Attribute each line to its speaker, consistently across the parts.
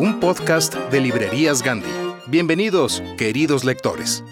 Speaker 1: un podcast de Librerías Gandhi. Bienvenidos, queridos lectores.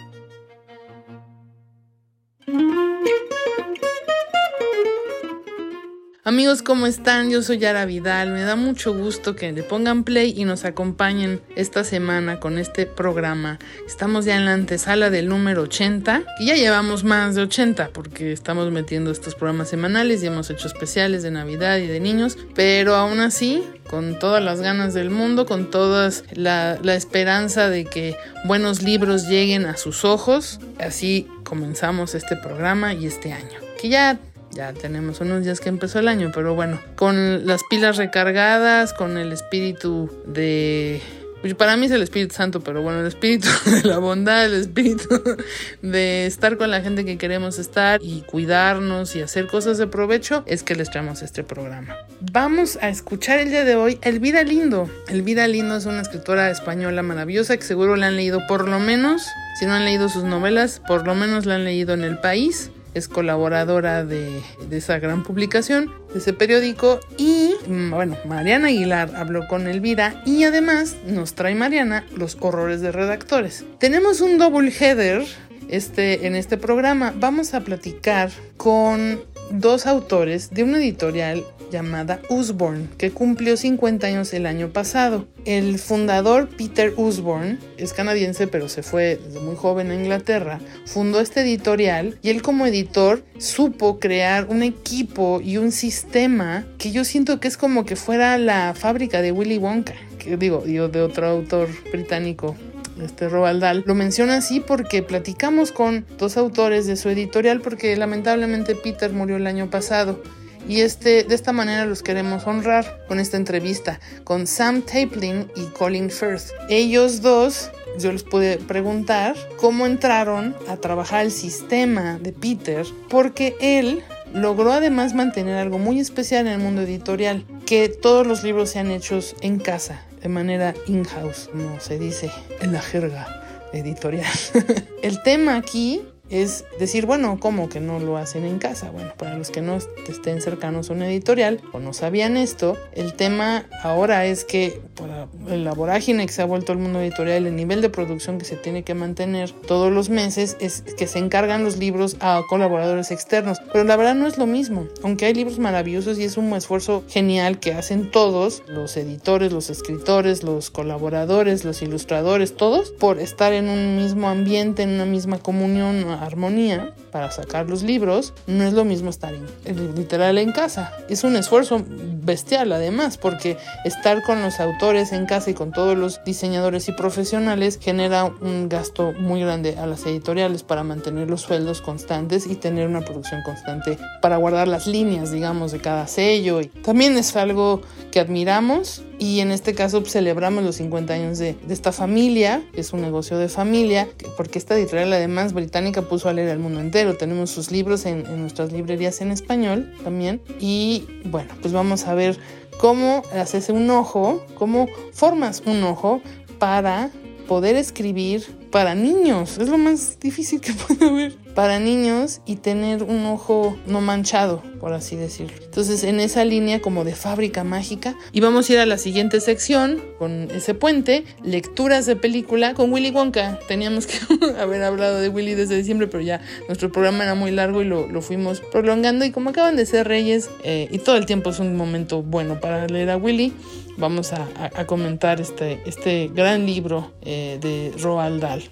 Speaker 2: Amigos, ¿cómo están? Yo soy Yara Vidal. Me da mucho gusto que le pongan play y nos acompañen esta semana con este programa. Estamos ya en la antesala del número 80 y ya llevamos más de 80 porque estamos metiendo estos programas semanales y hemos hecho especiales de Navidad y de niños, pero aún así, con todas las ganas del mundo, con toda la, la esperanza de que buenos libros lleguen a sus ojos, así comenzamos este programa y este año. Que ya ya tenemos unos días que empezó el año, pero bueno, con las pilas recargadas, con el espíritu de... pues Para mí es el Espíritu Santo, pero bueno, el espíritu de la bondad, el espíritu de estar con la gente que queremos estar y cuidarnos y hacer cosas de provecho, es que les traemos este programa. Vamos a escuchar el día de hoy Elvira Lindo. Elvira Lindo es una escritora española maravillosa que seguro la han leído por lo menos, si no han leído sus novelas, por lo menos la han leído en el país es colaboradora de, esa gran publicación, de ese periódico. Y bueno, Mariana Aguilar habló con Elvira y además nos trae Mariana los horrores de redactores. Tenemos un double header este, en este programa. Vamos a platicar con dos autores de una editorial llamada Usborne, que cumplió 50 años el año pasado. El fundador Peter Usborne es canadiense, pero se fue desde muy joven a Inglaterra, fundó este editorial y él como editor supo crear un equipo y un sistema que yo siento que es como que fuera la fábrica de Willy Wonka, que digo, yo de otro autor británico este Roald Dahl, lo menciona así porque platicamos con dos autores de su editorial porque lamentablemente Peter murió el año pasado y este, de esta manera los queremos honrar con esta entrevista con Sam Taplin y Colin Firth. Ellos dos, yo les pude preguntar cómo entraron a trabajar el sistema de Peter, porque él logró además mantener algo muy especial en el mundo editorial, que todos los libros sean hechos en casa, de manera in-house, como se dice en la jerga editorial. el tema aquí es decir, bueno, ¿cómo que no lo hacen en casa? Bueno, para los que no estén cercanos a una editorial o no sabían esto, el tema ahora es que por la vorágine que se ha vuelto el mundo editorial, el nivel de producción que se tiene que mantener todos los meses es que se encargan los libros a colaboradores externos. Pero la verdad no es lo mismo, aunque hay libros maravillosos y es un esfuerzo genial que hacen todos, los editores, los escritores, los colaboradores, los ilustradores, todos, por estar en un mismo ambiente, en una misma comunión armonía para sacar los libros, no es lo mismo estar en, literal en casa. Es un esfuerzo bestial además, porque estar con los autores en casa y con todos los diseñadores y profesionales genera un gasto muy grande a las editoriales para mantener los sueldos constantes y tener una producción constante para guardar las líneas, digamos, de cada sello. Y también es algo que admiramos y en este caso celebramos los 50 años de, de, esta familia, es un negocio de familia, porque esta editorial además británica puso a leer al mundo entero. Tenemos sus libros en, en nuestras librerías en español también. Y bueno, pues vamos a ver cómo haces un ojo, cómo formas un ojo para poder escribir para niños. Es lo más difícil que puede haber para niños y tener un ojo no manchado, por así decirlo. Entonces, en esa línea como de fábrica mágica, y vamos a ir a la siguiente sección con ese puente, lecturas de película con Willy Wonka. Teníamos que haber hablado de Willy desde diciembre, pero ya nuestro programa era muy largo y lo, lo fuimos prolongando. Y como acaban de ser reyes, eh, y todo el tiempo es un momento bueno para leer a Willy, vamos a, a, a comentar este, este gran libro eh, de Roald Dahl.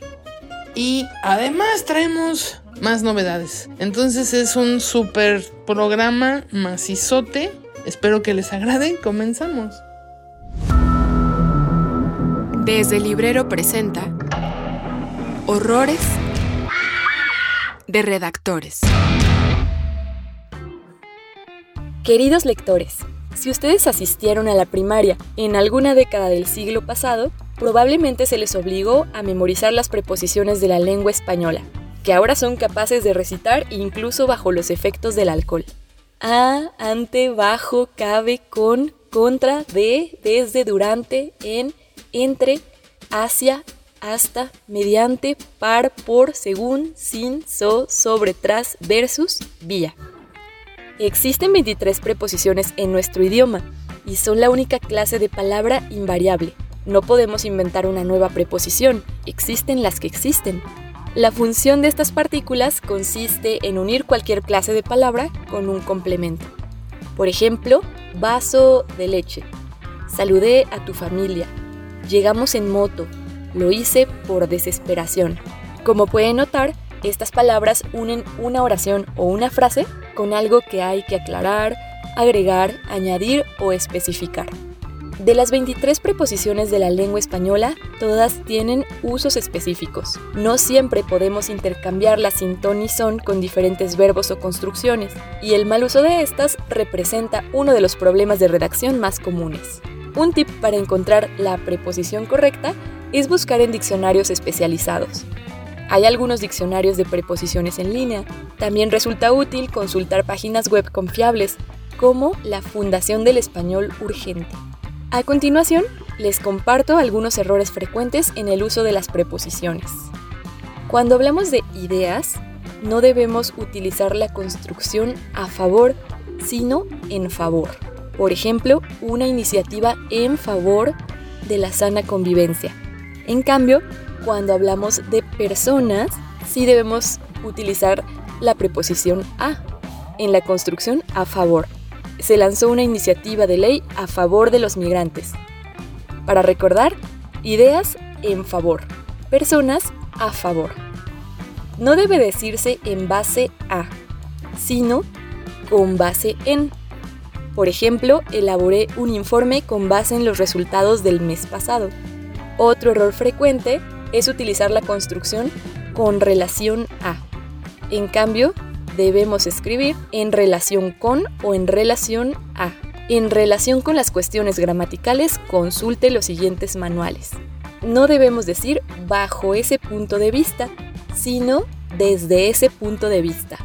Speaker 2: Y además traemos más novedades. Entonces es un super programa macizote. Espero que les agrade. Comenzamos.
Speaker 3: Desde el librero presenta Horrores de redactores.
Speaker 4: Queridos lectores, si ustedes asistieron a la primaria en alguna década del siglo pasado, probablemente se les obligó a memorizar las preposiciones de la lengua española, que ahora son capaces de recitar incluso bajo los efectos del alcohol. A, ante, bajo, cabe, con, contra, de, desde, durante, en, entre, hacia, hasta, mediante, par, por, según, sin, so, sobre, tras, versus, vía. Existen 23 preposiciones en nuestro idioma y son la única clase de palabra invariable. No podemos inventar una nueva preposición, existen las que existen. La función de estas partículas consiste en unir cualquier clase de palabra con un complemento. Por ejemplo, vaso de leche. Saludé a tu familia. Llegamos en moto. Lo hice por desesperación. Como pueden notar, estas palabras unen una oración o una frase con algo que hay que aclarar, agregar, añadir o especificar. De las 23 preposiciones de la lengua española, todas tienen usos específicos. No siempre podemos intercambiarlas sin ton y son con diferentes verbos o construcciones, y el mal uso de estas representa uno de los problemas de redacción más comunes. Un tip para encontrar la preposición correcta es buscar en diccionarios especializados. Hay algunos diccionarios de preposiciones en línea. También resulta útil consultar páginas web confiables, como la Fundación del Español Urgente. A continuación, les comparto algunos errores frecuentes en el uso de las preposiciones. Cuando hablamos de ideas, no debemos utilizar la construcción a favor, sino en favor. Por ejemplo, una iniciativa en favor de la sana convivencia. En cambio, cuando hablamos de personas, sí debemos utilizar la preposición a en la construcción a favor se lanzó una iniciativa de ley a favor de los migrantes. Para recordar, ideas en favor, personas a favor. No debe decirse en base a, sino con base en. Por ejemplo, elaboré un informe con base en los resultados del mes pasado. Otro error frecuente es utilizar la construcción con relación a. En cambio, debemos escribir en relación con o en relación a. En relación con las cuestiones gramaticales, consulte los siguientes manuales. No debemos decir bajo ese punto de vista, sino desde ese punto de vista.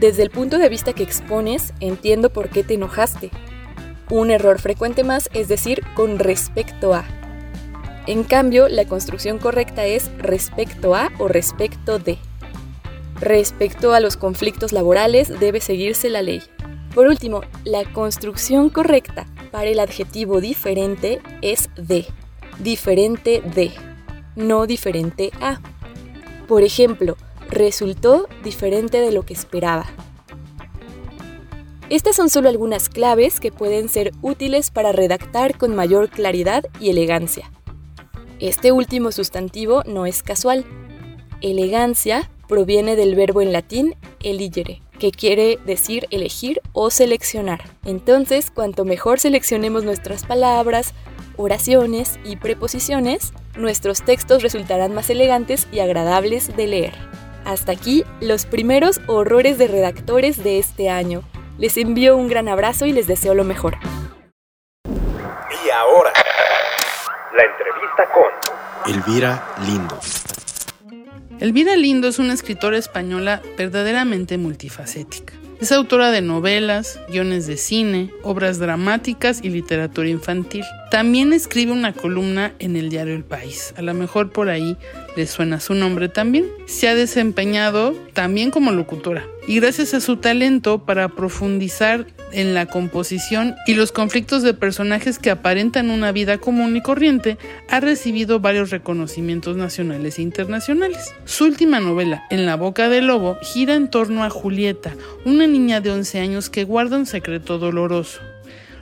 Speaker 4: Desde el punto de vista que expones, entiendo por qué te enojaste. Un error frecuente más es decir con respecto a. En cambio, la construcción correcta es respecto a o respecto de. Respecto a los conflictos laborales debe seguirse la ley. Por último, la construcción correcta para el adjetivo diferente es de, diferente de, no diferente a. Por ejemplo, resultó diferente de lo que esperaba. Estas son solo algunas claves que pueden ser útiles para redactar con mayor claridad y elegancia. Este último sustantivo no es casual. Elegancia proviene del verbo en latín eligere, que quiere decir elegir o seleccionar. Entonces, cuanto mejor seleccionemos nuestras palabras, oraciones y preposiciones, nuestros textos resultarán más elegantes y agradables de leer. Hasta aquí los primeros horrores de redactores de este año. Les envío un gran abrazo y les deseo lo mejor.
Speaker 5: Y ahora, la entrevista con
Speaker 6: Elvira Lindo.
Speaker 2: Elvira Lindo es una escritora española verdaderamente multifacética. Es autora de novelas, guiones de cine, obras dramáticas y literatura infantil. También escribe una columna en el diario El País. A lo mejor por ahí le suena su nombre también. Se ha desempeñado también como locutora. Y gracias a su talento para profundizar en la composición y los conflictos de personajes que aparentan una vida común y corriente, ha recibido varios reconocimientos nacionales e internacionales. Su última novela, En la boca del lobo, gira en torno a Julieta, una niña de 11 años que guarda un secreto doloroso.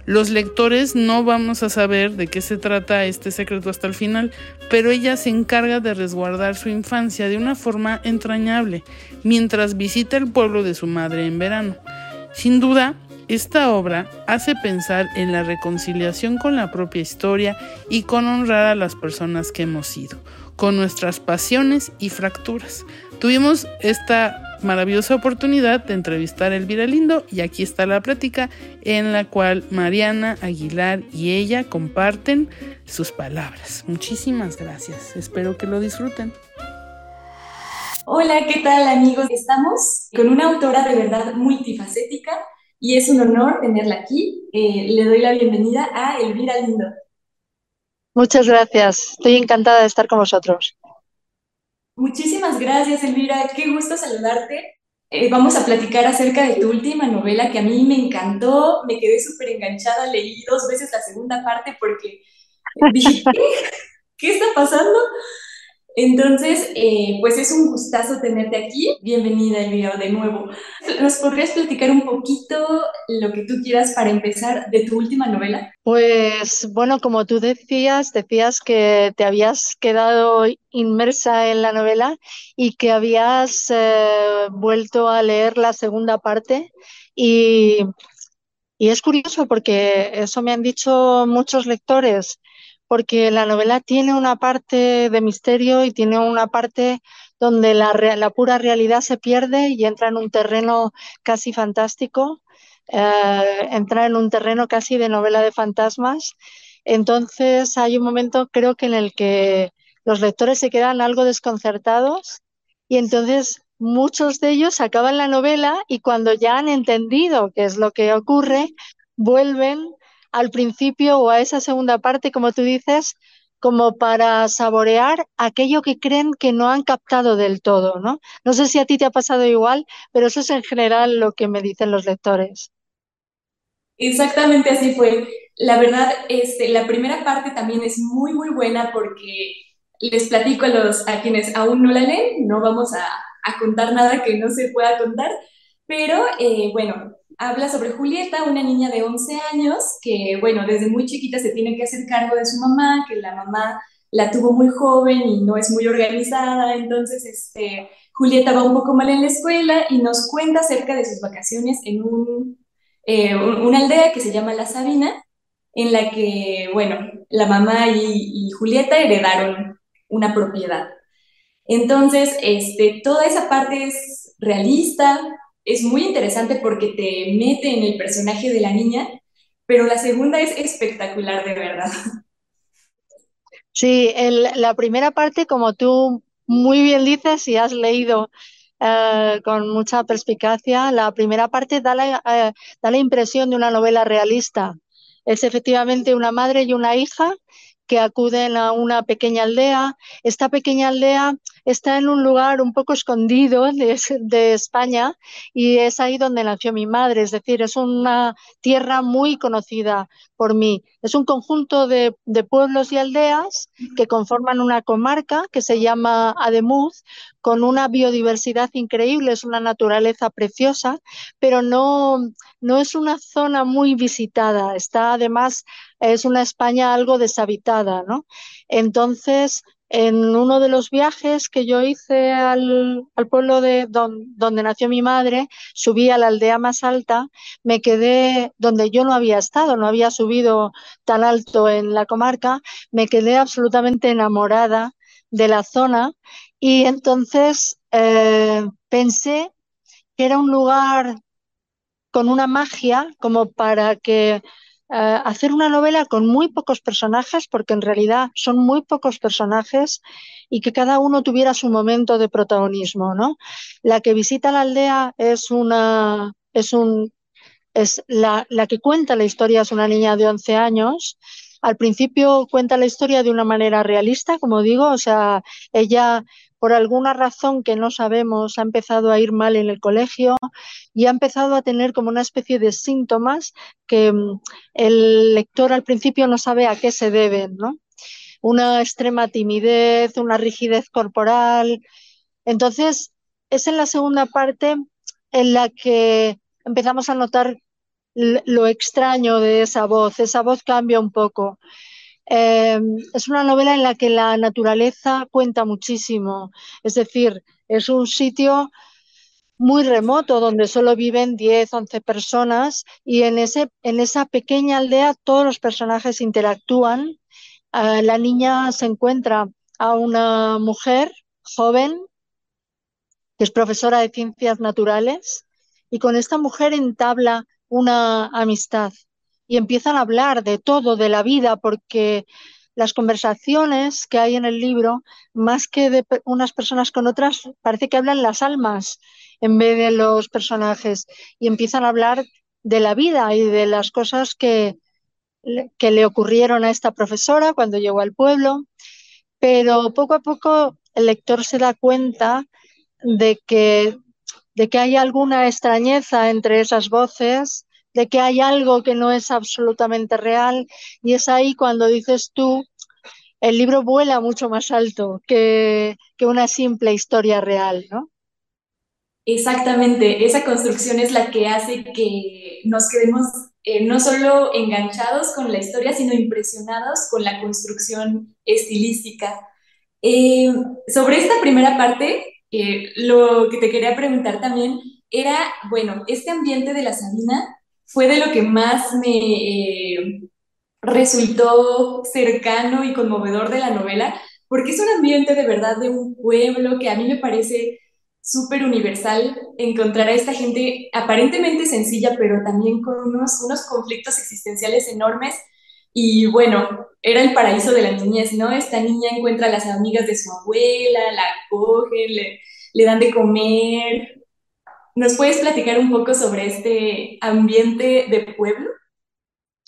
Speaker 2: Los lectores no vamos a saber de qué se trata este secreto hasta el final, pero ella se encarga de resguardar su infancia de una forma entrañable, mientras visita el pueblo de su madre en verano. Sin duda, esta obra hace pensar en la reconciliación con la propia historia y con honrar a las personas que hemos sido, con nuestras pasiones y fracturas. Tuvimos esta maravillosa oportunidad de entrevistar a Elvira Lindo y aquí está la plática en la cual Mariana Aguilar y ella comparten sus palabras. Muchísimas gracias, espero que lo disfruten.
Speaker 6: Hola, ¿qué tal amigos? Estamos con una autora de verdad multifacética y es un honor tenerla aquí. Eh, le doy la bienvenida a Elvira Lindo.
Speaker 7: Muchas gracias, estoy encantada de estar con vosotros.
Speaker 6: Muchísimas gracias, Elvira, qué gusto saludarte. Eh, vamos a platicar acerca de tu última novela que a mí me encantó, me quedé súper enganchada, leí dos veces la segunda parte porque dije, ¿qué está pasando? Entonces, eh, pues es un gustazo tenerte aquí. Bienvenida, Elvira, de nuevo. ¿Nos podrías platicar un poquito lo que tú quieras para empezar de tu última novela?
Speaker 7: Pues bueno, como tú decías, decías que te habías quedado inmersa en la novela y que habías eh, vuelto a leer la segunda parte y, y es curioso porque eso me han dicho muchos lectores porque la novela tiene una parte de misterio y tiene una parte donde la, pura realidad se pierde y entra en un terreno casi fantástico, eh, entra en un terreno casi de novela de fantasmas. Entonces hay un momento creo que en el que los lectores se quedan algo desconcertados y entonces muchos de ellos acaban la novela y cuando ya han entendido qué es lo que ocurre, vuelven al principio o a esa segunda parte, como tú dices, como para saborear aquello que creen que no han captado del todo, ¿no? No sé si a ti te ha pasado igual, pero eso es en general lo que me dicen los lectores.
Speaker 6: Exactamente así fue. La verdad, este, la primera parte también es muy, muy buena porque les platico a, los, a quienes aún no la leen, no vamos a, contar nada que no se pueda contar, pero eh, bueno, habla sobre Julieta, una niña de 11 años que, bueno, desde muy chiquita se tiene que hacer cargo de su mamá, que la mamá la tuvo muy joven y no es muy organizada, entonces este, Julieta va un poco mal en la escuela y nos cuenta acerca de sus vacaciones en un, eh, una aldea que se llama La Sabina, en la que, bueno, la mamá y, y Julieta heredaron una propiedad. Entonces, este, toda esa parte es realista, es muy interesante porque te mete en el personaje de la niña, pero la segunda es espectacular de verdad.
Speaker 7: Sí, la primera parte, como tú muy bien dices y has leído eh, con mucha perspicacia, la primera parte da la, eh, da la impresión de una novela realista. Es efectivamente una madre y una hija que acuden a una pequeña aldea. Esta pequeña aldea está en un lugar un poco escondido de, España y es ahí donde nació mi madre, es decir, es una tierra muy conocida por mí. Es un conjunto de, pueblos y aldeas que conforman una comarca que se llama Ademuz, con una biodiversidad increíble, es una naturaleza preciosa, pero no, no es una zona muy visitada. Está además, es una España algo deshabitada, ¿no? Entonces, en uno de los viajes que yo hice al, pueblo de donde nació mi madre, subí a la aldea más alta, me quedé donde yo no había estado, no había subido tan alto en la comarca, me quedé absolutamente enamorada de la zona y entonces eh, pensé que era un lugar con una magia como para que eh, hacer una novela con muy pocos personajes, porque en realidad son muy pocos personajes, y que cada uno tuviera su momento de protagonismo, ¿no? La que visita la aldea es una, es, un, es la, la que cuenta la historia, es una niña de 11 años. Al principio cuenta la historia de una manera realista, como digo, o sea, ella por alguna razón que no sabemos, ha empezado a ir mal en el colegio y ha empezado a tener como una especie de síntomas que mm, el lector al principio no sabe a qué se deben, ¿no? Una extrema timidez, una rigidez corporal. Entonces, es en la segunda parte en la que empezamos a notar lo extraño de esa voz. Esa voz cambia un poco. Eh, es una novela en la que la naturaleza cuenta muchísimo, es decir, es un sitio muy remoto donde solo viven 10, 11 personas y en, ese, en esa pequeña aldea todos los personajes interactúan. Uh, la niña se encuentra a una mujer joven que es profesora de ciencias naturales y con esta mujer entabla una amistad y empiezan a hablar de todo, de la vida, porque las conversaciones que hay en el libro, más que de unas personas con otras, parece que hablan las almas en vez de los personajes y empiezan a hablar de la vida y de las cosas que, que le ocurrieron a esta profesora cuando llegó al pueblo, pero poco a poco el lector se da cuenta de que, de que hay alguna extrañeza entre esas voces de que hay algo que no es absolutamente real y es ahí cuando dices tú, el libro vuela mucho más alto que, que una simple historia real, ¿no?
Speaker 6: Exactamente, esa construcción es la que hace que nos quedemos eh, no solo enganchados con la historia, sino impresionados con la construcción estilística. Eh, sobre esta primera parte, eh, lo que te quería preguntar también era, bueno, este ambiente de la Sabina fue de lo que más me eh, resultó cercano y conmovedor de la novela, porque es un ambiente de verdad de un pueblo que a mí me parece súper universal encontrar a esta gente aparentemente sencilla, pero también con unos, unos conflictos existenciales enormes. Y bueno, era el paraíso de la niñez, ¿no? Esta niña encuentra a las amigas de su abuela, la cogen, le, le dan de comer, ¿Nos puedes platicar un poco sobre este ambiente de pueblo?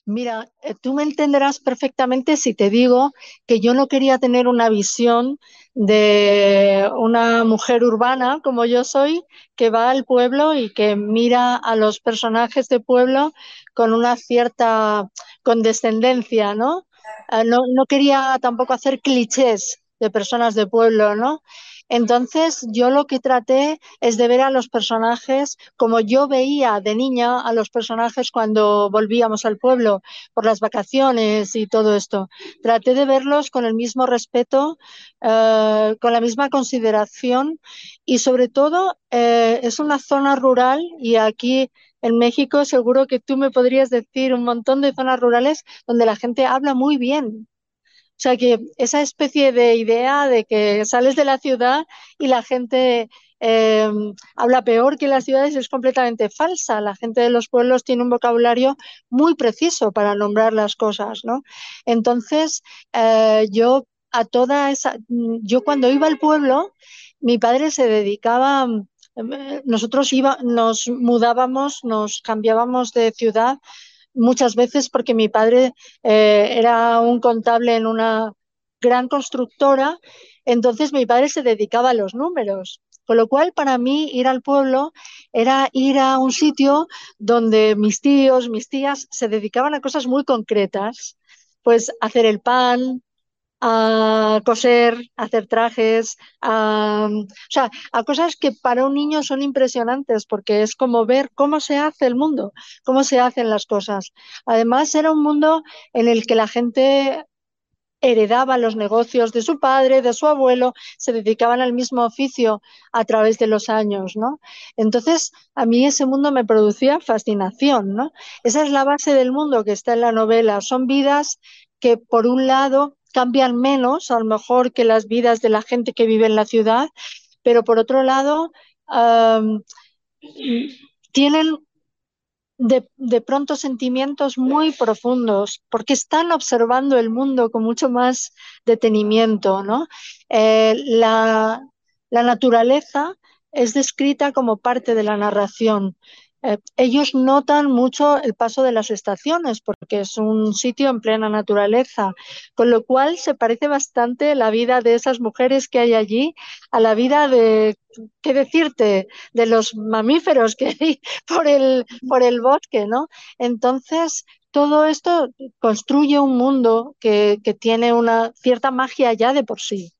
Speaker 7: Mira, eh, tú me entenderás perfectamente si te digo que yo no quería tener una visión de una mujer urbana como yo soy, que va al pueblo y que mira a los personajes de pueblo con una cierta condescendencia, ¿no? Eh, no, no quería tampoco hacer clichés de personas de pueblo, ¿no? Entonces, yo lo que traté es de ver a los personajes como yo veía de niña a los personajes cuando volvíamos al pueblo por las vacaciones y todo esto. Traté de verlos con el mismo respeto, eh, con la misma consideración y sobre todo eh, es una zona rural y aquí en México seguro que tú me podrías decir un montón de zonas rurales donde la gente habla muy bien o sea que esa especie de idea de que sales de la ciudad y la gente eh, habla peor que las ciudades es completamente falsa. La gente de los pueblos tiene un vocabulario muy preciso para nombrar las cosas, ¿no? Entonces, eh, yo a toda esa, yo cuando iba al pueblo, mi padre se dedicaba, eh, nosotros iba, nos mudábamos, nos cambiábamos de ciudad muchas veces porque mi padre eh, era un contable en una gran constructora, entonces mi padre se dedicaba a los números. Con lo cual, para mí, ir al pueblo era ir a un sitio donde mis tíos, mis tías se dedicaban a cosas muy concretas, pues hacer el pan, a coser, a hacer trajes, a, o sea, a cosas que para un niño son impresionantes porque es como ver cómo se hace el mundo, cómo se hacen las cosas. Además, era un mundo en el que la gente heredaba los negocios de su padre, de su abuelo, se dedicaban al mismo oficio a través de los años, ¿no? Entonces, a mí ese mundo me producía fascinación, ¿no? Esa es la base del mundo que está en la novela. Son vidas que, por un lado, cambian menos, a lo mejor, que las vidas de la gente que vive en la ciudad, pero por otro lado, tienen de, pronto sentimientos muy profundos, porque están observando el mundo con mucho más detenimiento, ¿no? Eh, la, naturaleza es descrita como parte de la narración. Eh, ellos notan mucho el paso de las estaciones porque es un sitio en plena naturaleza, con lo cual se parece bastante la vida de esas mujeres que hay allí a la vida de, ¿qué decirte?, de los mamíferos que hay por el, por el bosque, ¿no? Entonces, todo esto construye un mundo que, que tiene una cierta magia ya de por sí.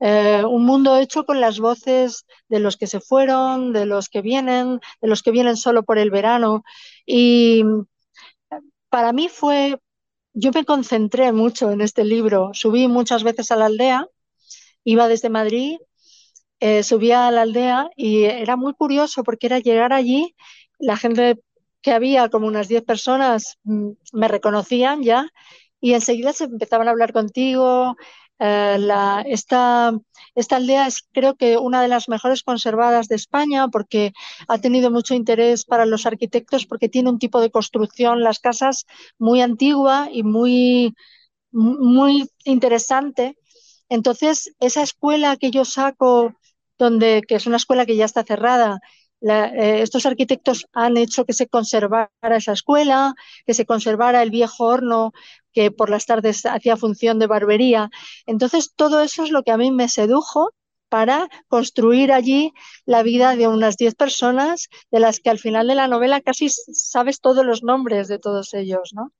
Speaker 7: Eh, un mundo hecho con las voces de los que se fueron, de los que vienen, de los que vienen solo por el verano. Y para mí fue, yo me concentré mucho en este libro, subí muchas veces a la aldea, iba desde Madrid, eh, subía a la aldea y era muy curioso porque era llegar allí, la gente que había, como unas 10 personas, mm, me reconocían ya y enseguida se empezaban a hablar contigo, eh, esta, esta aldea es creo que una de las mejores conservadas de España porque ha tenido mucho interés para los arquitectos porque tiene un tipo de construcción, las casas muy antigua y muy, muy interesante. Entonces, esa escuela que yo saco, donde, que es una escuela que ya está cerrada, eh, estos arquitectos han hecho que se conservara esa escuela, que se conservara el viejo horno que por las tardes hacía función de barbería. Entonces, todo eso es lo que a mí me sedujo para construir allí la vida de unas 10 personas, de las que al final de la novela casi sabes todos los nombres de todos ellos, ¿no?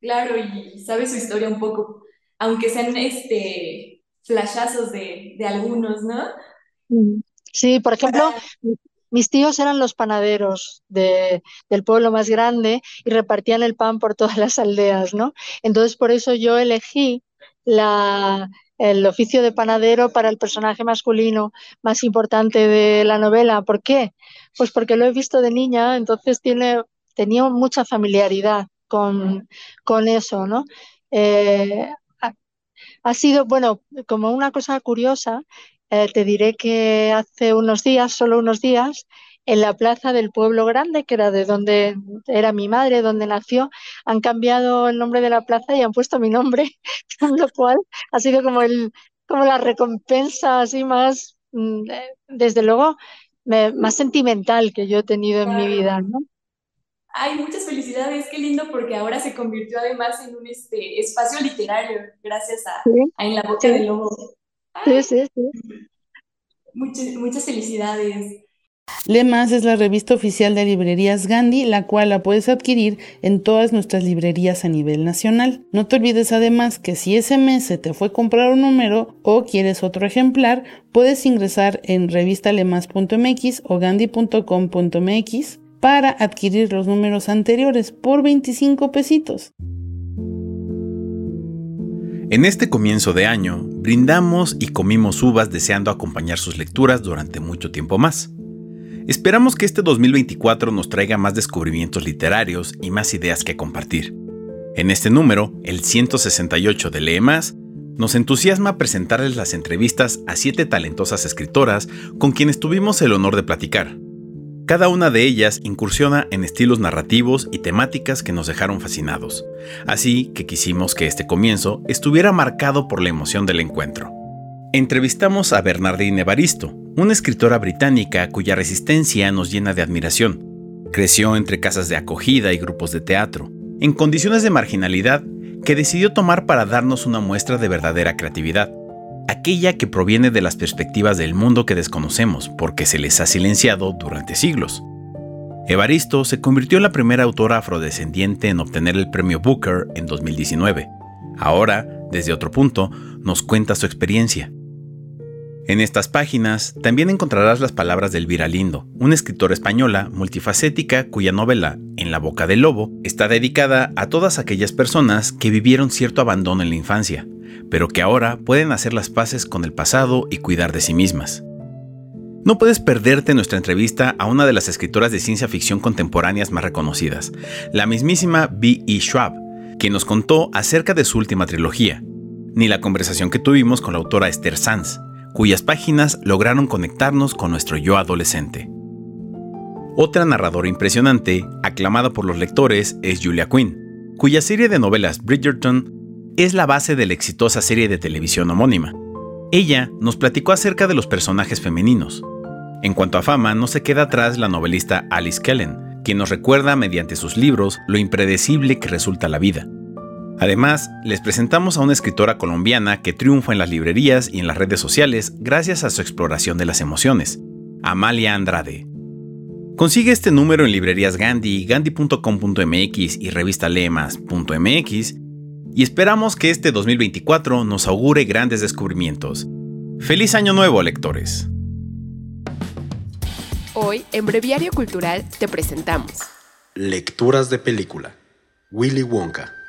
Speaker 6: Claro, y sabes su historia un poco, aunque sean este flashazos de, algunos, ¿no?
Speaker 7: Mm. Sí, por ejemplo, mis tíos eran los panaderos del pueblo más grande y repartían el pan por todas las aldeas, ¿no? Entonces, por eso yo elegí el oficio de panadero para el personaje masculino más importante de la novela. ¿Por qué? Pues porque lo he visto de niña, entonces tiene, tenía mucha familiaridad con, eso, ¿no? Eh, ha sido, bueno, como una cosa curiosa, eh, te diré que hace unos días, solo unos días, en la plaza del pueblo grande, que era de donde era mi madre, donde nació, han cambiado el nombre de la plaza y han puesto mi nombre, lo cual ha sido como el como la recompensa así más, mm, eh, desde luego, más sentimental que yo he tenido en mi vida, ¿no?
Speaker 6: Ay, muchas felicidades, qué lindo, porque ahora se convirtió además en un este, espacio literario, gracias a, En la Boca del Lobo. Sí, sí, sí. Muchas, felicidades.
Speaker 2: Lemas es la revista oficial de librerías Gandhi, la cual la puedes adquirir en todas nuestras librerías a nivel nacional. No te olvides además que si ese mes se te fue comprar un número o quieres otro ejemplar, puedes ingresar en revistalemas.mx o gandhi.com.mx para adquirir los números anteriores por 25 pesitos.
Speaker 8: En este comienzo de año, brindamos y comimos uvas deseando acompañar sus lecturas durante mucho tiempo más. Esperamos que este 2024 nos traiga más descubrimientos literarios y más ideas que compartir. En este número, el 168 de Lee Más, nos entusiasma presentarles las entrevistas a siete talentosas escritoras con quienes tuvimos el honor de platicar. Cada una de ellas incursiona en estilos narrativos y temáticas que nos dejaron fascinados, así que quisimos que este comienzo estuviera marcado por la emoción del encuentro. Entrevistamos a Bernardine Evaristo, una escritora británica cuya resistencia nos llena de admiración. Creció entre casas de acogida y grupos de teatro, en condiciones de marginalidad que decidió tomar para darnos una muestra de verdadera creatividad aquella que proviene de las perspectivas del mundo que desconocemos porque se les ha silenciado durante siglos. Evaristo se convirtió en la primera autora afrodescendiente en obtener el premio Booker en 2019. Ahora, desde otro punto, nos cuenta su experiencia. En estas páginas también encontrarás las palabras de Elvira Lindo, una escritora española multifacética cuya novela, En la boca del lobo, está dedicada a todas aquellas personas que vivieron cierto abandono en la infancia, pero que ahora pueden hacer las paces con el pasado y cuidar de sí mismas. No puedes perderte nuestra entrevista a una de las escritoras de ciencia ficción contemporáneas más reconocidas, la mismísima B. E. Schwab, quien nos contó acerca de su última trilogía, ni la conversación que tuvimos con la autora Esther Sanz, cuyas páginas lograron conectarnos con nuestro yo adolescente. Otra narradora impresionante, aclamada por los lectores, es Julia Quinn, cuya serie de novelas Bridgerton es la base de la exitosa serie de televisión homónima. Ella nos platicó acerca de los personajes femeninos. En cuanto a fama, no se queda atrás la novelista Alice Kellen, quien nos recuerda mediante sus libros lo impredecible que resulta la vida. Además, les presentamos a una escritora colombiana que triunfa en las librerías y en las redes sociales gracias a su exploración de las emociones, Amalia Andrade. Consigue este número en librerías Gandhi, gandhi.com.mx y revistalemas.mx y esperamos que este 2024 nos augure grandes descubrimientos. ¡Feliz Año Nuevo, lectores!
Speaker 3: Hoy, en Breviario Cultural, te presentamos
Speaker 9: Lecturas de película. Willy Wonka.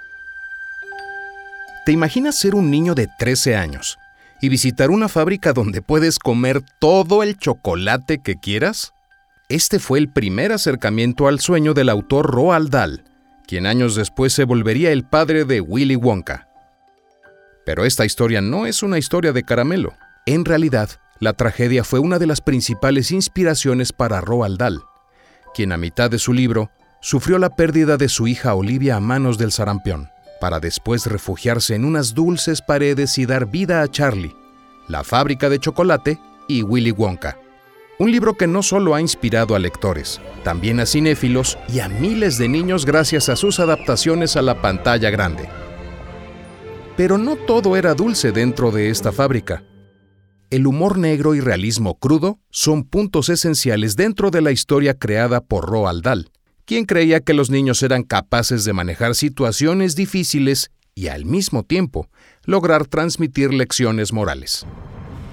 Speaker 1: ¿Te imaginas ser un niño de 13 años y visitar una fábrica donde puedes comer todo el chocolate que quieras? Este fue el primer acercamiento al sueño del autor Roald Dahl, quien años después se volvería el padre de Willy Wonka. Pero esta historia no es una historia de caramelo. En realidad, la tragedia fue una de las principales inspiraciones para Roald Dahl, quien a mitad de su libro sufrió la pérdida de su hija Olivia a manos del sarampión, para después refugiarse en unas dulces paredes y dar vida a Charlie, la fábrica de chocolate y Willy Wonka. Un libro que no solo ha inspirado a lectores, también a cinéfilos y a miles de niños gracias a sus adaptaciones a la pantalla grande. Pero no todo era dulce dentro de esta fábrica. El humor negro y realismo crudo son puntos esenciales dentro de la historia creada por Roald Dahl, quien creía que los niños eran capaces de manejar situaciones difíciles y al mismo tiempo lograr transmitir lecciones morales.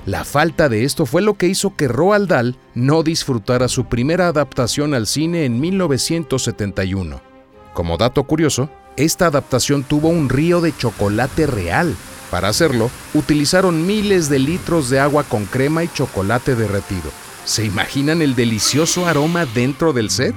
Speaker 1: La falta de esto fue lo que hizo que Roald Dahl no disfrutara su primera adaptación al cine en 1971. Como dato curioso, esta adaptación tuvo un río de chocolate real. Para hacerlo, utilizaron miles de litros de agua con crema y chocolate derretido. ¿Se imaginan el delicioso aroma dentro del set?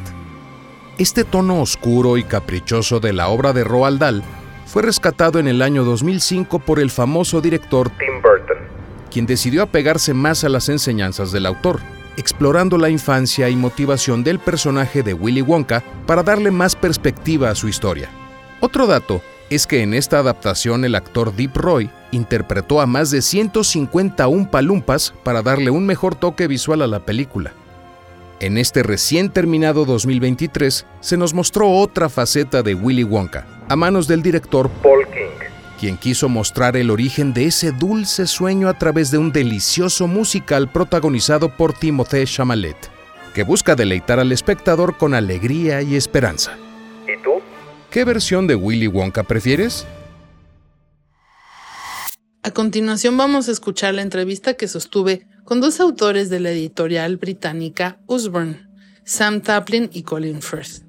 Speaker 1: Este tono oscuro y caprichoso de la obra de Roald Dahl fue rescatado en el año 2005 por el famoso director
Speaker 5: Tim Burton
Speaker 1: quien decidió apegarse más a las enseñanzas del autor, explorando la infancia y motivación del personaje de Willy Wonka para darle más perspectiva a su historia. Otro dato es que en esta adaptación el actor Deep Roy interpretó a más de 151 palumpas para darle un mejor toque visual a la película. En este recién terminado 2023 se nos mostró otra faceta de Willy Wonka, a manos del director
Speaker 5: Paul King
Speaker 1: quien quiso mostrar el origen de ese dulce sueño a través de un delicioso musical protagonizado por Timothée Chalamet, que busca deleitar al espectador con alegría y esperanza.
Speaker 5: ¿Y tú?
Speaker 1: ¿Qué versión de Willy Wonka prefieres?
Speaker 2: A continuación vamos a escuchar la entrevista que sostuve con dos autores de la editorial británica Usborne, Sam Taplin y Colin Firth.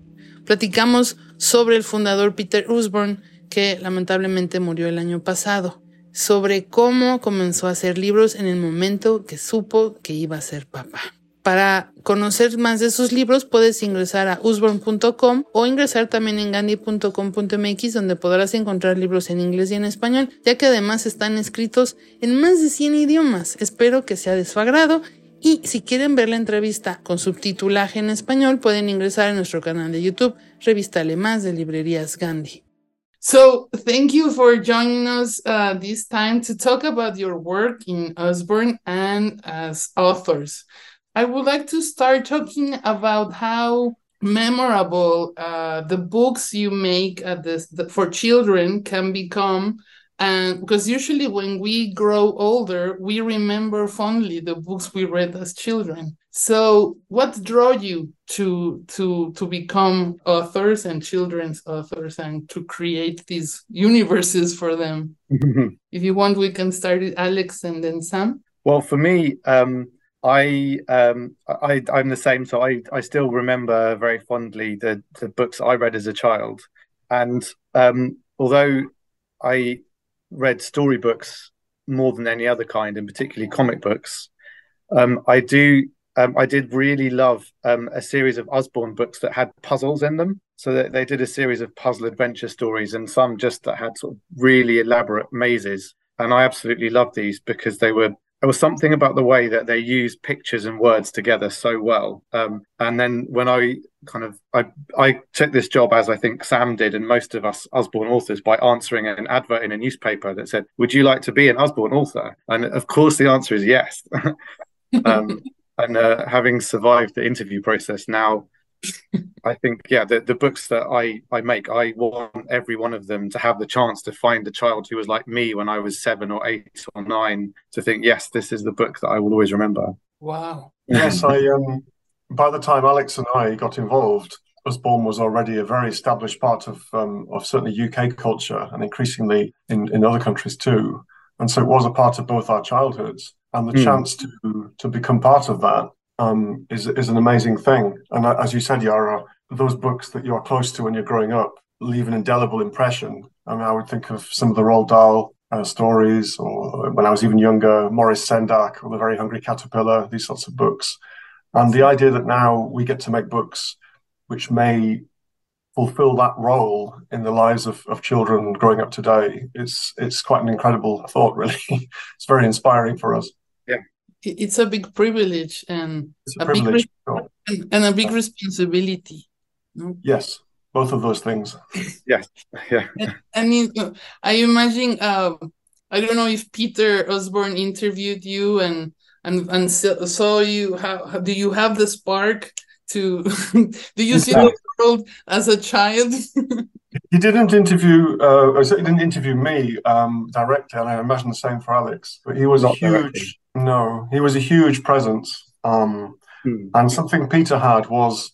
Speaker 2: Platicamos sobre el fundador Peter Usborne, que lamentablemente murió el año pasado, sobre cómo comenzó a hacer libros en el momento que supo que iba a ser papá. Para conocer más de sus libros puedes ingresar a usborn.com o ingresar también en gandhi.com.mx donde podrás encontrar libros en inglés y en español, ya que además están escritos en más de 100 idiomas. Espero que sea de su agrado y si quieren ver la entrevista con subtitulaje en español pueden ingresar a nuestro canal de YouTube, Revistale Más de Librerías Gandhi. So, thank you for joining us uh, this time to talk about your work in Osborne and as authors. I would like to start talking about how memorable uh, the books you make this, the, for children can become and because usually when we grow older we remember fondly the books we read as children. So what draw you to to to become authors and children's authors and to create these universes for them? If you want we can start with alex and then sam.
Speaker 10: Well for me um I um I I'm the same so I I still remember very fondly the the books I read as a child and um although I read storybooks more than any other kind, and particularly comic books. Um, I do. Um, I did really love um, a series of Osborne books that had puzzles in them. So they, they did a series of puzzle adventure stories, and some just that had sort of really elaborate mazes. And I absolutely loved these because they were there was something about the way that they use pictures and words together so well. Um, and then when I kind of I I took this job as I think Sam did, and most of us Usborne authors by answering an advert in a newspaper that said, "Would you like to be an Osborne author?" And of course, the answer is yes. um, and uh, having survived the interview process now I think yeah, the, the books that I I make, I want every one of them to have the chance to find a child who was like me when I was seven or eight or nine to think, yes, this is the book that I will always remember.
Speaker 2: Wow.
Speaker 11: yes, I um by the time Alex and I got involved, Usborne was already a very established part of um, of certainly UK culture and increasingly in, in other countries too. And so it was a part of both our childhoods. And the mm. chance to to become part of that um, is is an amazing thing. And as you said, Yara, those books that you're close to when you're growing up leave an indelible impression. I mean, I would think of some of the Roald Dahl uh, stories, or when I was even younger, Maurice Sendak, or The Very Hungry Caterpillar, these sorts of books. And the idea that now we get to make books which may fulfill that role in the lives of, of children growing up today, it's it's quite an incredible thought, really. it's very inspiring for us
Speaker 2: it's a big privilege and a, a privilege. big and a big responsibility.
Speaker 11: No? Yes, both of those things.
Speaker 10: yes, yeah.
Speaker 2: I mean, I imagine. Uh, I don't know if Peter Osborne interviewed you and and and saw you. How, how do you have the spark to? do you see the world as a child?
Speaker 11: he didn't interview. Uh, he didn't interview me um, directly, and I imagine the same for Alex. But he was Not a huge. Directly no, he was a huge presence. Um, hmm. And something Peter had was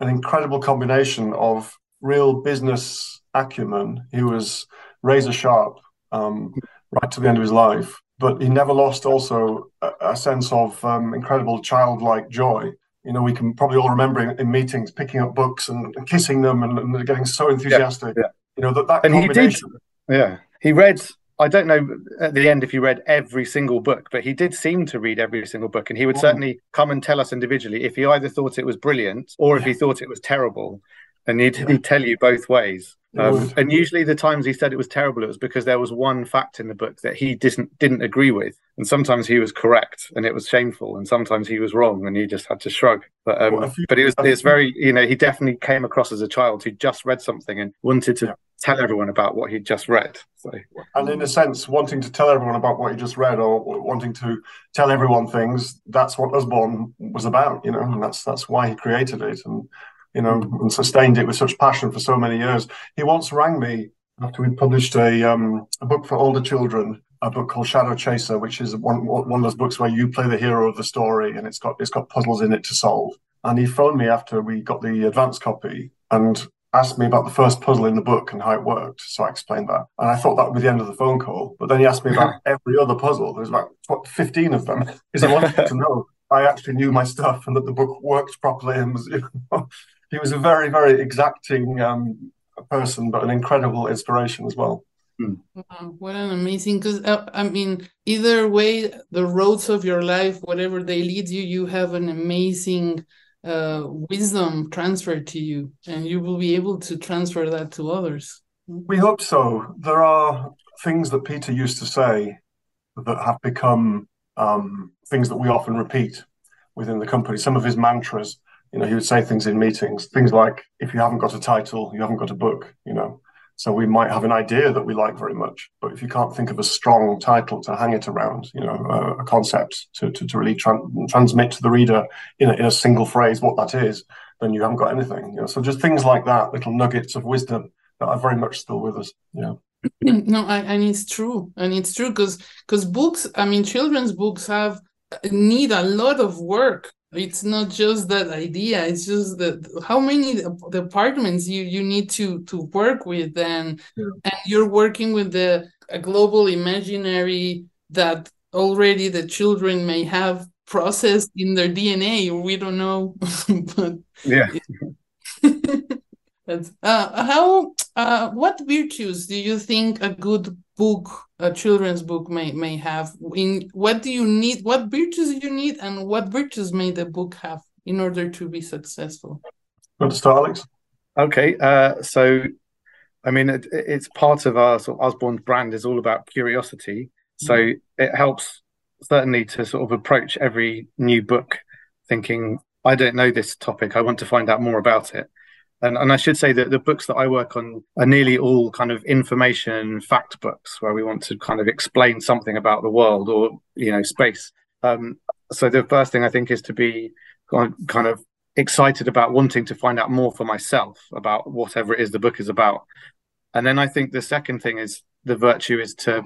Speaker 11: an incredible combination of real business acumen. He was razor sharp um, right to the end of his life, but he never lost also a, a sense of um, incredible childlike joy. You know, we can probably all remember in, in meetings picking up books and, and kissing them and, and, getting so enthusiastic. Yeah, yeah. You know that that and combination.
Speaker 10: He did, yeah, he read I don't know at the end if he read every single book, but he did seem to read every single book. And he would oh. certainly come and tell us individually if he either thought it was brilliant or if he thought it was terrible. And he'd, yeah. he'd tell you both ways. Um, and usually, the times he said it was terrible, it was because there was one fact in the book that he didn't didn't agree with, and sometimes he was correct, and it was shameful, and sometimes he was wrong, and he just had to shrug. But um, well, you, but it was it's very you know he definitely came across as a child who just read something and wanted to yeah. tell everyone about what he'd just read. So,
Speaker 11: and in a sense, wanting to tell everyone about what he just read, or wanting to tell everyone things, that's what Osborne was about, you know, and that's that's why he created it, and you know, and sustained it with such passion for so many years. He once rang me after we published a um, a book for older children, a book called Shadow Chaser, which is one one of those books where you play the hero of the story, and it's got it's got puzzles in it to solve. And he phoned me after we got the advance copy and asked me about the first puzzle in the book and how it worked. So I explained that. And I thought that would be the end of the phone call. But then he asked me about every other puzzle. There's about what, 15 of them because he wanted to know I actually knew my stuff and that the book worked properly and was, you know, he was a very, very exacting um, person, but an incredible inspiration as well.
Speaker 2: Mm. Wow, what an amazing! Because uh, I mean, either way, the roads of your life, whatever they lead you, you have an amazing uh, wisdom transferred to you, and you will be able to transfer that to others.
Speaker 11: We hope so. There are things that Peter used to say that have become um, things that we often repeat within the company. Some of his mantras you know, he would say things in meetings, things like, if you haven't got a title, you haven't got a book, you know. So we might have an idea that we like very much, but if you can't think of a strong title to hang it around, you know, a, concept to, to, to really tra- transmit to the reader in a, in a single phrase what that is, then you haven't got anything. You know, so just things like that, little nuggets of wisdom that are very much still with us. Yeah.
Speaker 2: no, I, and it's true, and it's true because because books, I mean, children's books have need a lot of work it's not just that idea it's just that how many departments you you need to to work with and yeah. and you're working with the a global imaginary that already the children may have processed in their dna we don't know but
Speaker 10: yeah
Speaker 2: that's uh, how uh, what virtues do you think a good book a children's book may may have in what do you need what virtues do you need and what virtues may the book have in order to be successful?
Speaker 11: Want to start alex?
Speaker 10: Okay uh, so i mean it, it's part of our sort of Usborne's brand is all about curiosity. So mm. it helps certainly to sort of approach every new book thinking i don't know this topic. I want to find out more about it and, and I should say that the books that I work on are nearly all kind of information fact books where we want to kind of explain something about the world or, you know, space. Um, so the first thing I think is to be kind of excited about wanting to find out more for myself about whatever it is the book is about. And then I think the second thing is the virtue is to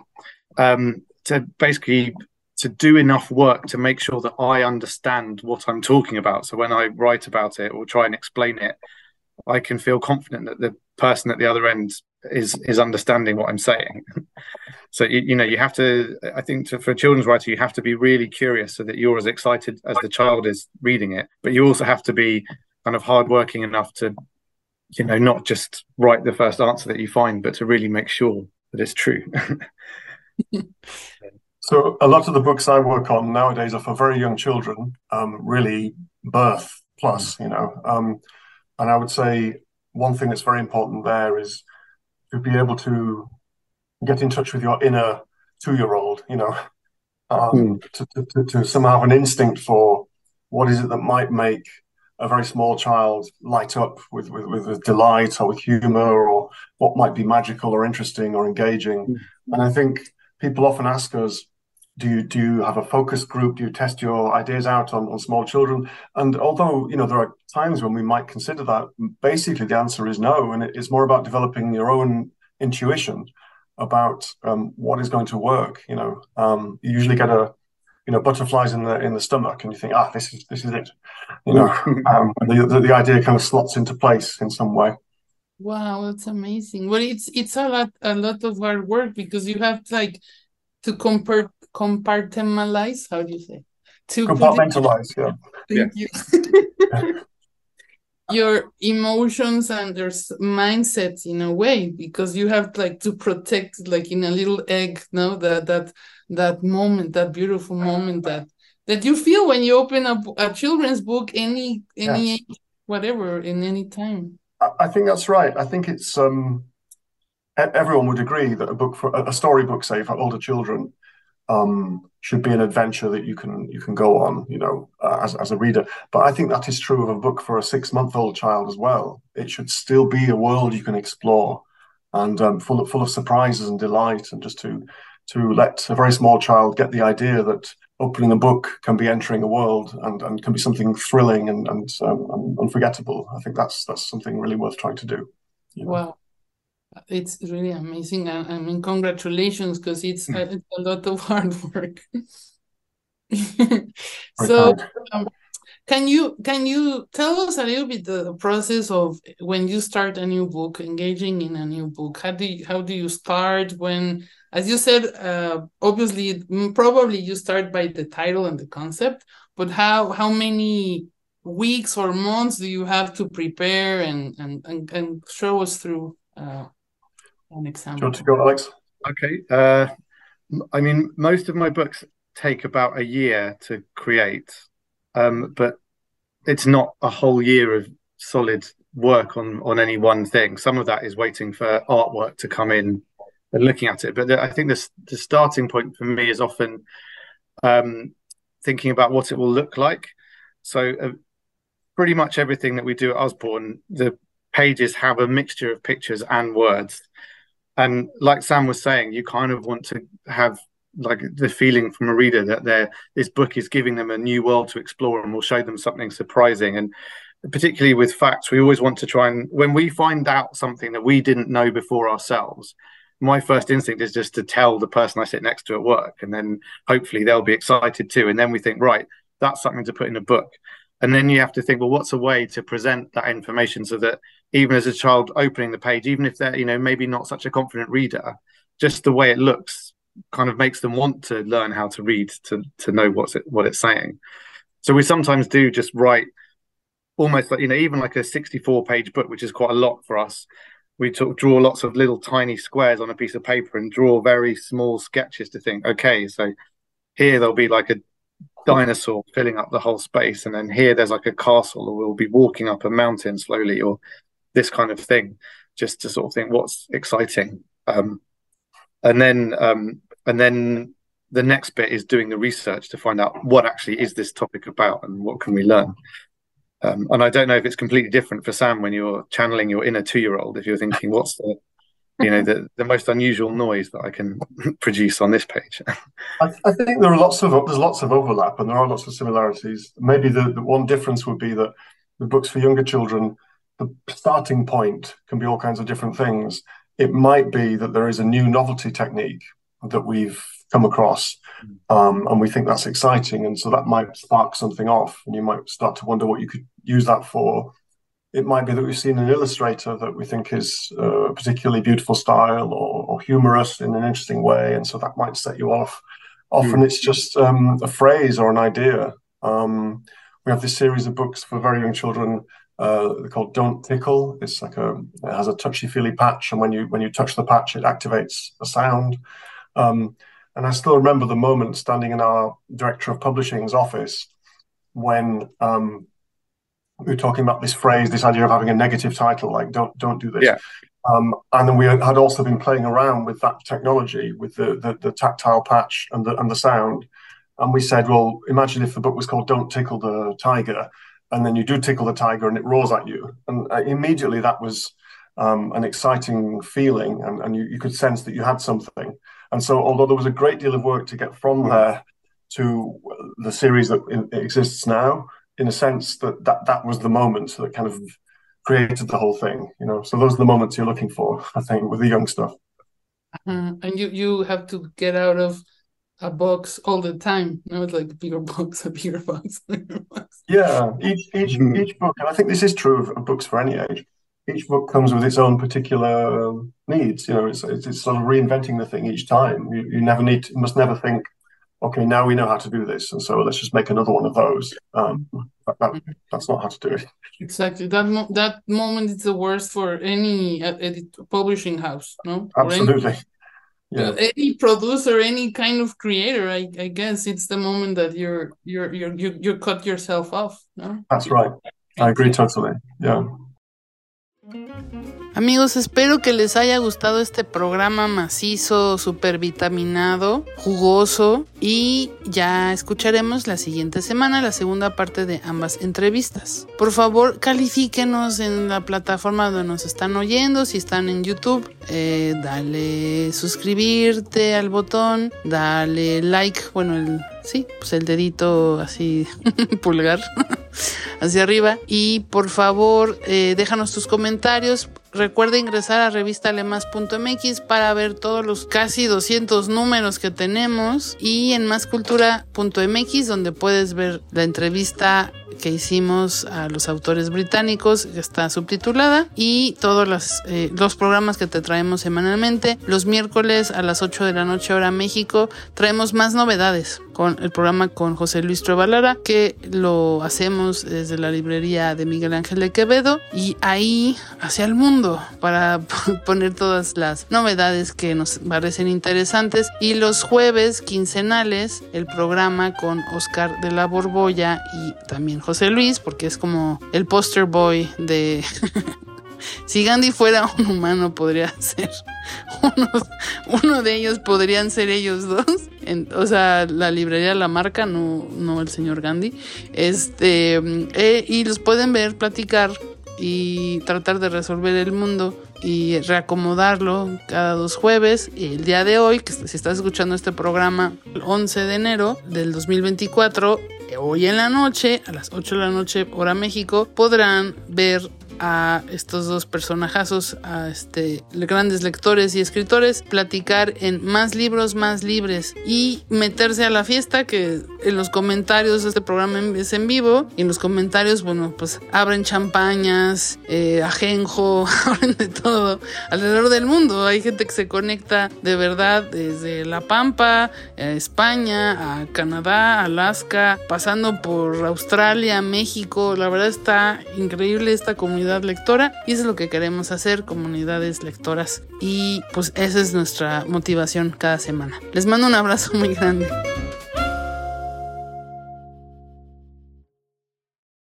Speaker 10: um, to basically to do enough work to make sure that I understand what I'm talking about. So when I write about it or try and explain it, I can feel confident that the person at the other end is is understanding what I'm saying. so you, you, know you have to. I think to, for a children's writer, you have to be really curious so that you're as excited as the child is reading it. But you also have to be kind of hardworking enough to, you know, not just write the first answer that you find, but to really make sure that it's true.
Speaker 11: so a lot of the books I work on nowadays are for very young children, um, really birth plus, you know. Um, and I would say one thing that's very important there is to be able to get in touch with your inner two-year-old, you know, um, mm. to, to, to, somehow have an instinct for what is it that might make a very small child light up with, with, with, delight or with humor or what might be magical or interesting or engaging. Mm. And I think people often ask us, do you do you have a focus group? Do you test your ideas out on, on small children? And although you know there are times when we might consider that, basically the answer is no, and it's more about developing your own intuition about um, what is going to work. You know, um, you usually get a you know butterflies in the in the stomach, and you think, ah, this is this is it. You know, um, the, the the idea kind of slots into place in some way.
Speaker 2: Wow, that's amazing. Well, it's it's a lot a lot of hard work because you have like to compare compartmentalize. How do you say?
Speaker 11: To compartmentalize. Yeah.
Speaker 2: Thank yeah. you. your emotions and their mindset in a way because you have like to protect like in a little egg no that that that moment that beautiful moment that that you feel when you open up a children's book any any yes. whatever in any time
Speaker 11: i think that's right i think it's um everyone would agree that a book for a storybook say for older children um, should be an adventure that you can you can go on, you know, uh, as as a reader. But I think that is true of a book for a six month old child as well. It should still be a world you can explore, and um, full of full of surprises and delight, and just to to let a very small child get the idea that opening a book can be entering a world and, and can be something thrilling and and, um, unforgettable. I think that's that's something really worth trying to do.
Speaker 2: You know? Wow it's really amazing. I, I mean, congratulations, because it's, mm. it's, a lot of hard work. so, um, can you can you tell us a little bit the process of when you start a new book, engaging in a new book? How do you, how do you start when, as you said, uh, obviously probably you start by the title and the concept, but how how many weeks or months do you have to prepare and and and, and show us through uh, an example.
Speaker 11: Do you want to go, Alex?
Speaker 10: Okay. Uh, I mean, most of my books take about a year to create, um, but it's not a whole year of solid work on on any one thing. Some of that is waiting for artwork to come in and looking at it. But the, I think the the starting point for me is often um, thinking about what it will look like. So. Uh, pretty much everything that we do at Osborne, the pages have a mixture of pictures and words and like sam was saying you kind of want to have like the feeling from a reader that they this book is giving them a new world to explore and will show them something surprising. And particularly with facts we always want to try and when we find out something that we didn't know before ourselves my first instinct is just to tell the person i sit next to at work. And then hopefully they'll be excited too. And then we think right that's something to put in a book and then you have to think well what's a way to present that information so that even as a child opening the page even if they're you know maybe not such a confident reader just the way it looks kind of makes them want to learn how to read to to know what's it what it's saying. So we sometimes do just write almost like you know even like a 64 page book which is quite a lot for us. We talk, draw lots of little tiny squares on a piece of paper and draw very small sketches to think okay so here there'll be like a dinosaur filling up the whole space and then here there's like a castle or we'll be walking up a mountain slowly or this kind of thing just to sort of think what's exciting. Um, and then um, and then the next bit is doing the research to find out what actually is this topic about and what can we learn. Um, and i don't know if it's completely different for sam when you're channeling your inner two-year-old if you're thinking what's the you know the, the most unusual noise that I can produce on this page.
Speaker 11: I, I, think there are lots of there's lots of overlap and there are lots of similarities. Maybe the, the one difference would be that the books for younger children, the starting point can be all kinds of different things. It might be that there is a new novelty technique that we've come across, um, and we think that's exciting, and so that might spark something off, and you might start to wonder what you could use that for it might be that we've seen an illustrator that we think is a particularly beautiful style or, or humorous in an interesting way, and so that might set you off. Often mm. it's just um, a phrase or an idea. Um, we have this series of books for very young children uh, called "Don't Tickle." It's like a it has a touchy feely patch, and when you when you touch the patch, it activates a sound. Um, and I still remember the moment standing in our director of publishing's office when um, we were talking about this phrase, this idea of having a negative title, like "Don't don't do this."
Speaker 10: Yeah.
Speaker 11: Um, and then we had also been playing around with that technology, with the, the, the tactile patch and the and the sound. And we said, well, imagine if the book was called "Don't Tickle the Tiger," and then you do tickle the tiger and it roars at you, and uh, immediately that was um, an exciting feeling, and, and you, you could sense that you had something. And so, although there was a great deal of work to get from there to the series that exists now, in a sense that that that was the moment that kind of created the whole thing you know? So those are the moments you're looking for i think with the young stuff.
Speaker 2: Uh, and you you have to get out of a box all the time you know it's like a bigger box a bigger box, a bigger box.
Speaker 11: yeah each each mm-hmm. each book and i think this is true of, of, books for any age. Each book comes with its own particular um, needs you know it's, it's, it's sort of reinventing the thing each time. You, you never need to, you must never think okay, now we know how to do this, and so let's just make another one of those. Um, that, that, that's not how to do it.
Speaker 2: Exactly. That mo- that moment is the worst for any uh, edit- publishing house, no?
Speaker 11: Absolutely. Any,
Speaker 2: yeah. any producer, any kind of creator, I, I guess it's the moment that you're you're you're you you cut yourself off, no?
Speaker 11: That's right. I agree totally. Yeah.
Speaker 2: Amigos, espero que les haya gustado este programa macizo, super vitaminado, jugoso y ya escucharemos la siguiente semana la segunda parte de ambas entrevistas. Por favor, califíquenos en la plataforma donde nos están oyendo, si están en YouTube, eh, dale suscribirte al botón, dale like, bueno, el, sí, pues el dedito así pulgar hacia arriba. Y por favor eh, déjanos tus comentarios. Recuerda ingresar a revistalemas.mx para ver todos los casi 200 números que tenemos. Y en máscultura.mx donde puedes ver la entrevista que hicimos a los autores británicos, que está subtitulada, y todos los, eh, los programas que te traemos semanalmente. Los miércoles a las 8 de la noche hora México traemos más novedades con el programa con José Luis Trevalara, que lo hacemos desde la librería de Miguel Ángel de Quevedo y ahí hacia el mundo para poner todas las novedades que nos parecen interesantes. Y los jueves quincenales el programa con Oscar de la Borbolla y también José Luis, porque es como el poster boy de... si Gandhi fuera un humano, podría ser. Uno, de ellos podrían ser ellos dos. o sea, la librería La Marca, no, no el señor Gandhi. Este, eh, y los pueden ver, platicar y tratar de resolver el mundo y reacomodarlo cada dos jueves. Y el día de hoy, que si estás escuchando este programa, el 11 de enero del 2024, hoy en la noche, a las 8 de la noche, hora México, podrán ver a estos dos personajazos, a este, grandes lectores y escritores, platicar en más libros, más libres y meterse a la fiesta que en los comentarios este programa es en vivo y en los comentarios, bueno, pues abren champañas, eh, ajenjo, abren de todo alrededor del mundo. Hay gente que se conecta de verdad desde La Pampa, España, a Canadá, Alaska, pasando por Australia, México. La verdad está increíble esta comunidad lectora y eso es lo que queremos hacer, comunidades lectoras. Y pues esa es nuestra motivación cada semana. Les mando un abrazo muy grande.